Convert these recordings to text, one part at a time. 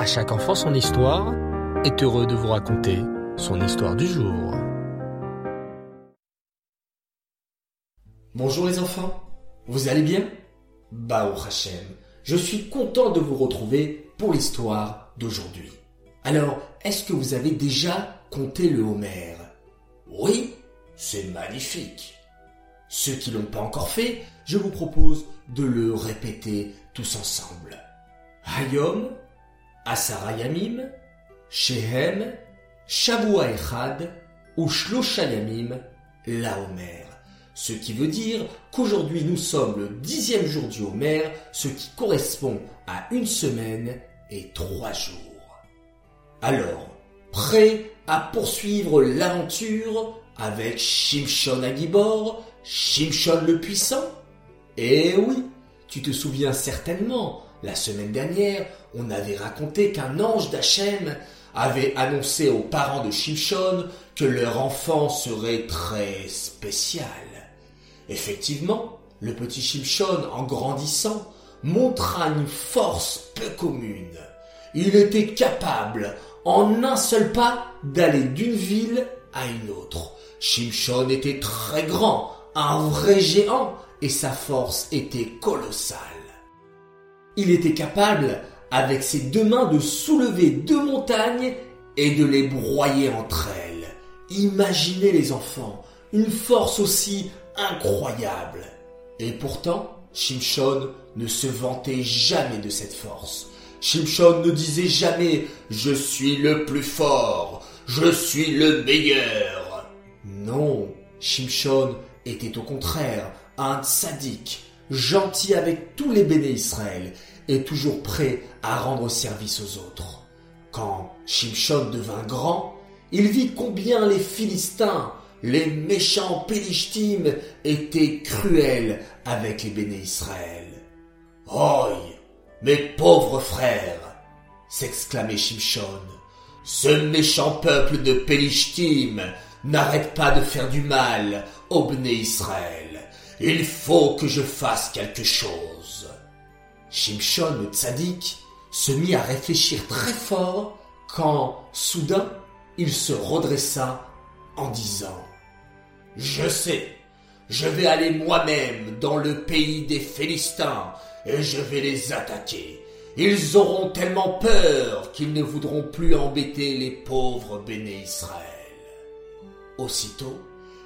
À chaque enfant son histoire est heureux de vous raconter son histoire du jour. Bonjour les enfants, vous allez bien? Bao Hachem, je suis content de vous retrouver pour l'histoire d'aujourd'hui. Alors, est-ce que vous avez déjà compté le Homer? Oui, c'est magnifique. Ceux qui l'ont pas encore fait, je vous propose de le répéter tous ensemble. Hayom, Asarayamim, Shehem, Shavua Echad, ou Shloshayamim, la Homer. Ce qui veut dire qu'aujourd'hui nous sommes le dixième jour du Homer, ce qui correspond à une semaine et trois jours. Alors, prêt à poursuivre l'aventure avec Shimshon Agibor, Shimshon le puissant? Eh oui, tu te souviens certainement, la semaine dernière, on avait raconté qu'un ange d'Hachem avait annoncé aux parents de Shimshon que leur enfant serait très spécial. Effectivement, le petit Shimshon, en grandissant, montra une force peu commune. Il était capable, en un seul pas, d'aller d'une ville à une autre. Shimshon était très grand, un vrai géant, et sa force était colossale. Il était capable, avec ses deux mains, de soulever deux montagnes et de les broyer entre elles. Imaginez les enfants, une force aussi incroyable. Et pourtant, Shimshon ne se vantait jamais de cette force. Shimshon ne disait jamais Je suis le plus fort, je suis le meilleur. Non, Shimshon était au contraire un sadique, gentil avec tous les béné Israël et toujours prêt à rendre service aux autres. Quand Shimshon devint grand, il vit combien les Philistins, les méchants Pélishtim, étaient cruels avec les béné Israël. Oi, mes pauvres frères, s'exclamait Shimshon, ce méchant peuple de Pélishtim n'arrête pas de faire du mal au béné Israël. Il faut que je fasse quelque chose. Shimshon le tzaddik se mit à réfléchir très fort quand, soudain, il se redressa en disant Je sais, je vais aller moi-même dans le pays des Philistins et je vais les attaquer. Ils auront tellement peur qu'ils ne voudront plus embêter les pauvres béné Israël. Aussitôt,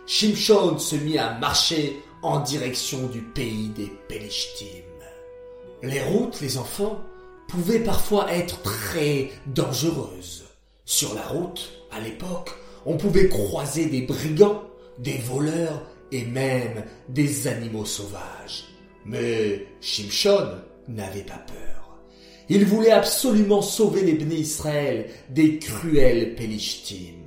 Shimshon se mit à marcher en direction du pays des Pélishtim. Les routes, les enfants, pouvaient parfois être très dangereuses. Sur la route, à l'époque, on pouvait croiser des brigands, des voleurs et même des animaux sauvages. Mais Shimshon n'avait pas peur. Il voulait absolument sauver les bénis Israël des cruels Pélishtim.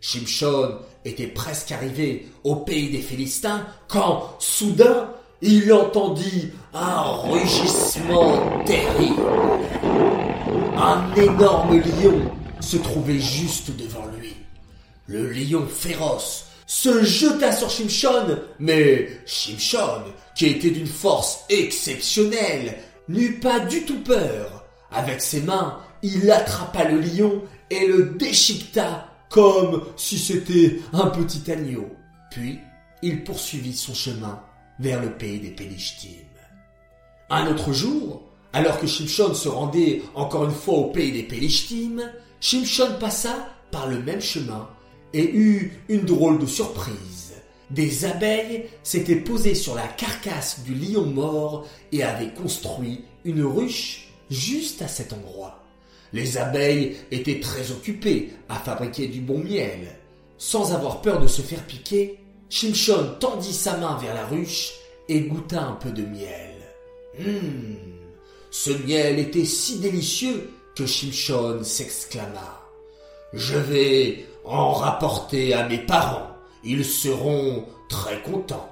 Shimshon était presque arrivé au pays des Philistins quand, soudain, il entendit un rugissement terrible. Un énorme lion se trouvait juste devant lui. Le lion féroce se jeta sur Shimshon, mais Shimshon, qui était d'une force exceptionnelle, n'eut pas du tout peur. Avec ses mains, il attrapa le lion et le déchiqueta comme si c'était un petit agneau. Puis, il poursuivit son chemin vers le pays des Pélishtim. Un autre jour, alors que Shimshon se rendait encore une fois au pays des Pélishtim, Shimshon passa par le même chemin et eut une drôle de surprise. Des abeilles s'étaient posées sur la carcasse du lion mort et avaient construit une ruche juste à cet endroit. Les abeilles étaient très occupées à fabriquer du bon miel. Sans avoir peur de se faire piquer, Shimshon tendit sa main vers la ruche et goûta un peu de miel. Hum, ce miel était si délicieux que Shimshon s'exclama. Je vais en rapporter à mes parents. Ils seront très contents.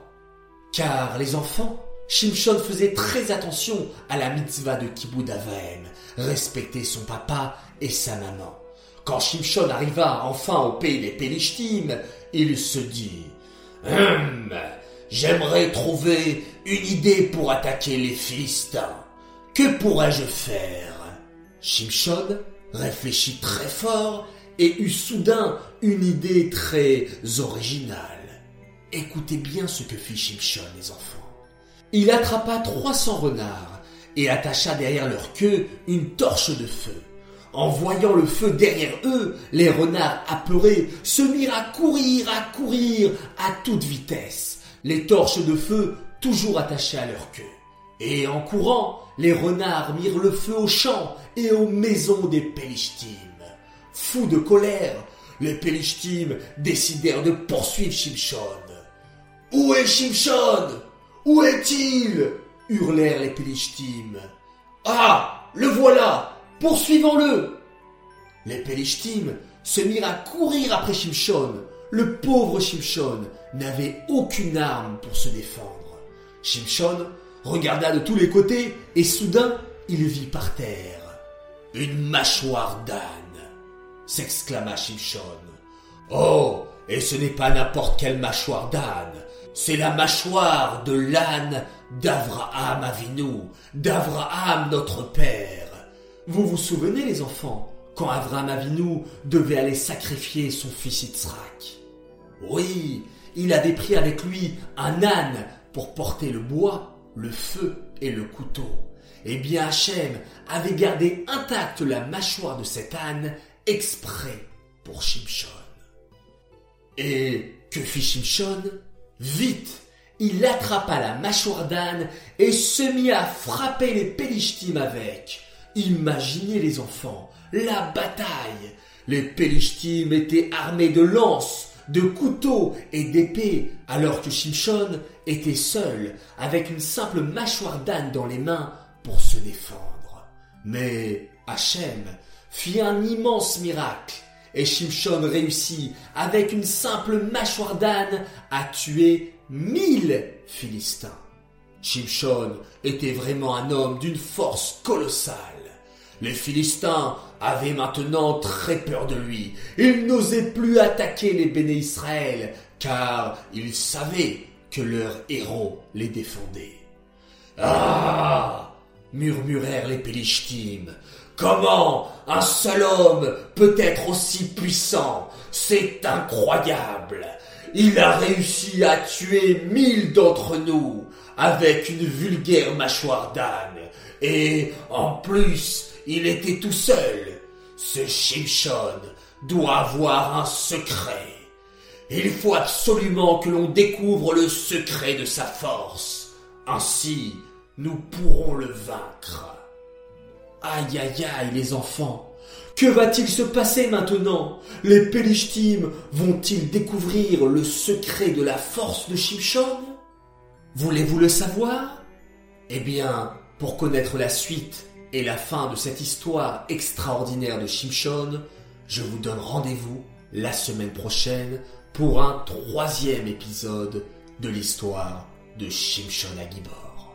Car les enfants, Shimshon faisait très attention à la mitzvah de Kibbutz Avaim, respecter son papa et sa maman. Quand Shimshon arriva enfin au pays des Pélishtim, il se dit Hum, j'aimerais trouver une idée pour attaquer les Philistins. Que pourrais-je faire? Shimshon réfléchit très fort et eut soudain une idée très originale. Écoutez bien ce que fit Shimshon, les enfants. Il attrapa 300 renards et attacha derrière leur queue une torche de feu. En voyant le feu derrière eux, les renards apeurés se mirent à courir, à courir à toute vitesse, les torches de feu toujours attachées à leur queue. Et en courant, les renards mirent le feu aux champs et aux maisons des Pélishtim. Fous de colère, les Pélishtim décidèrent de poursuivre Shimshon. Où est Shimshon? Où est-il? hurlèrent les Pélishtim. Ah Le voilà Poursuivons-le Les Pélishtim se mirent à courir après Shimshon. Le pauvre Shimshon n'avait aucune arme pour se défendre. Shimshon regarda de tous les côtés et soudain il vit par terre une mâchoire d'âne. s'exclama Shimshon. Oh, et ce n'est pas n'importe quelle mâchoire d'âne, c'est la mâchoire de l'âne d'Avraham Avinu, d'Avraham notre père. Vous vous souvenez les enfants, quand Avraham Avinu devait aller sacrifier son fils Yitzhak? Oui, il avait pris avec lui un âne pour porter le bois le feu et le couteau. Eh bien Hachem avait gardé intacte la mâchoire de cet âne exprès pour Shimshon. Et que fit Shimshon? Vite, il attrapa la mâchoire d'âne et se mit à frapper les Pélishtim avec. Imaginez les enfants, la bataille. Les Pélishtim étaient armés de lances, de couteaux et d'épées, alors que Shimshon était seul, avec une simple mâchoire d'âne dans les mains pour se défendre. Mais Hachem fit un immense miracle, et Shimshon réussit, avec une simple mâchoire d'âne, à tuer mille Philistins. Shimshon était vraiment un homme d'une force colossale. Les Philistins avaient maintenant très peur de lui. Ils n'osaient plus attaquer les béné Israël, car ils savaient que leur héros les défendait. Ah murmurèrent les Pélishtim. Comment un seul homme peut être aussi puissant? C'est incroyable. Il a réussi à tuer mille d'entre nous avec une vulgaire mâchoire d'âne. Et en plus, il était tout seul. Ce Shimshon doit avoir un secret. Il faut absolument que l'on découvre le secret de sa force. Ainsi, nous pourrons le vaincre. Aïe aïe aïe les enfants. Que va-t-il se passer maintenant? Les Pélishtim vont-ils découvrir le secret de la force de Shimshon? Voulez-vous le savoir? Eh bien, pour connaître la suite et la fin de cette histoire extraordinaire de Shimshon, je vous donne rendez-vous la semaine prochaine pour un troisième épisode de l'histoire de Shimshon Agibor.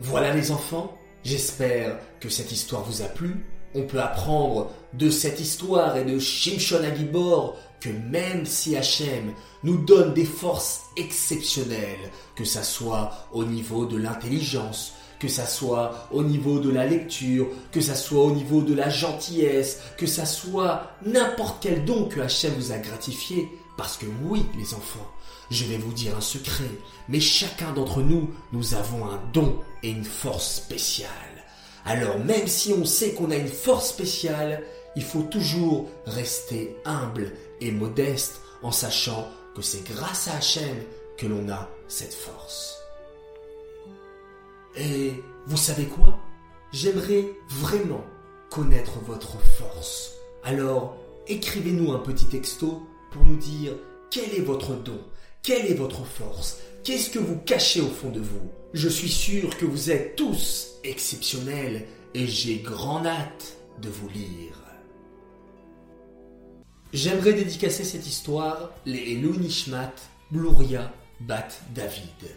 Voilà les enfants, j'espère que cette histoire vous a plu. On peut apprendre de cette histoire et de Shimshon Agibor que même si Hachem nous donne des forces exceptionnelles, que ça soit au niveau de l'intelligence, que ça soit au niveau de la lecture, que ça soit au niveau de la gentillesse, que ça soit n'importe quel don que Hachem vous a gratifié. Parce que oui, les enfants, je vais vous dire un secret, mais chacun d'entre nous, nous avons un don et une force spéciale. Alors même si on sait qu'on a une force spéciale, il faut toujours rester humble et modeste en sachant que c'est grâce à Hachem que l'on a cette force. Et vous savez quoi? J'aimerais vraiment connaître votre force. Alors, écrivez-nous un petit texto pour nous dire quel est votre don, quelle est votre force, qu'est-ce que vous cachez au fond de vous? Je suis sûr que vous êtes tous exceptionnels et j'ai grand hâte de vous lire. J'aimerais dédicacer cette histoire les Elou Nishmat, Bluria, Bat David.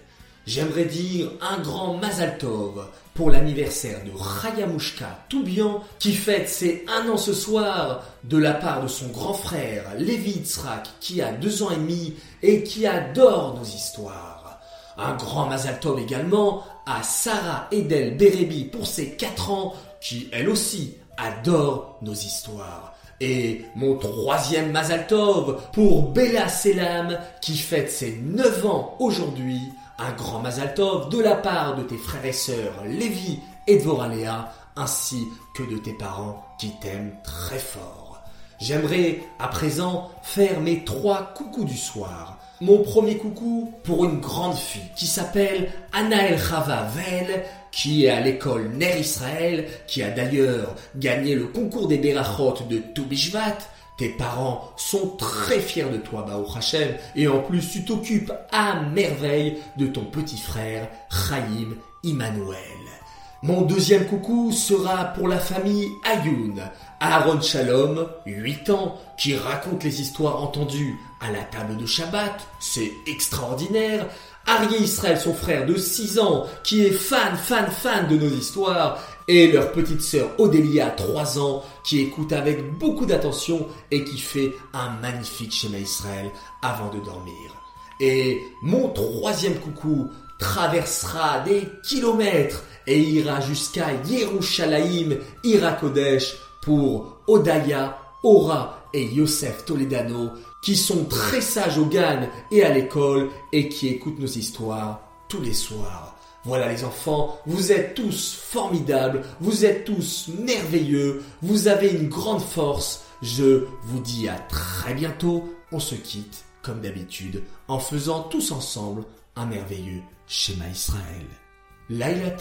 J'aimerais dire un grand Mazal Tov pour l'anniversaire de Rayamushka Toubian qui fête ses un an ce soir de la part de son grand frère Lévi Itzrak qui a deux ans et demi et qui adore nos histoires. Un grand Mazal Tov également à Sarah Edel Berebi pour ses quatre ans qui elle aussi adore nos histoires. Et mon troisième Mazaltov pour Bella Selam qui fête ses 9 ans aujourd'hui. Un grand Mazaltov de la part de tes frères et sœurs Lévi et Dvoralea ainsi que de tes parents qui t'aiment très fort. J'aimerais à présent faire mes trois coucous du soir. Mon premier coucou pour une grande fille qui s'appelle Anaël Chava Vel, qui est à l'école Ner Israël, qui a d'ailleurs gagné le concours des Berachot de Toubishvat. Tes parents sont très fiers de toi, Bao Hashem, et en plus tu t'occupes à merveille de ton petit frère, Chaim Immanuel. Mon deuxième coucou sera pour la famille Ayoun, Aaron Shalom, 8 ans, qui raconte les histoires entendues à la table de Shabbat, c'est extraordinaire. Arié Israël, son frère de 6 ans, qui est fan, fan, fan de nos histoires, et leur petite sœur Odélia, 3 ans, qui écoute avec beaucoup d'attention et qui fait un magnifique schéma Israël avant de dormir. Et mon troisième coucou traversera des kilomètres et ira jusqu'à Yerushalayim, Irakodesh pour Odaya, Ora et Yosef Toledano qui sont très sages au GAN et à l'école et qui écoutent nos histoires tous les soirs. Voilà les enfants, vous êtes tous formidables, vous êtes tous merveilleux, vous avez une grande force. Je vous dis à très bientôt. On se quitte, comme d'habitude, en faisant tous ensemble un merveilleux schéma Israël. Laila.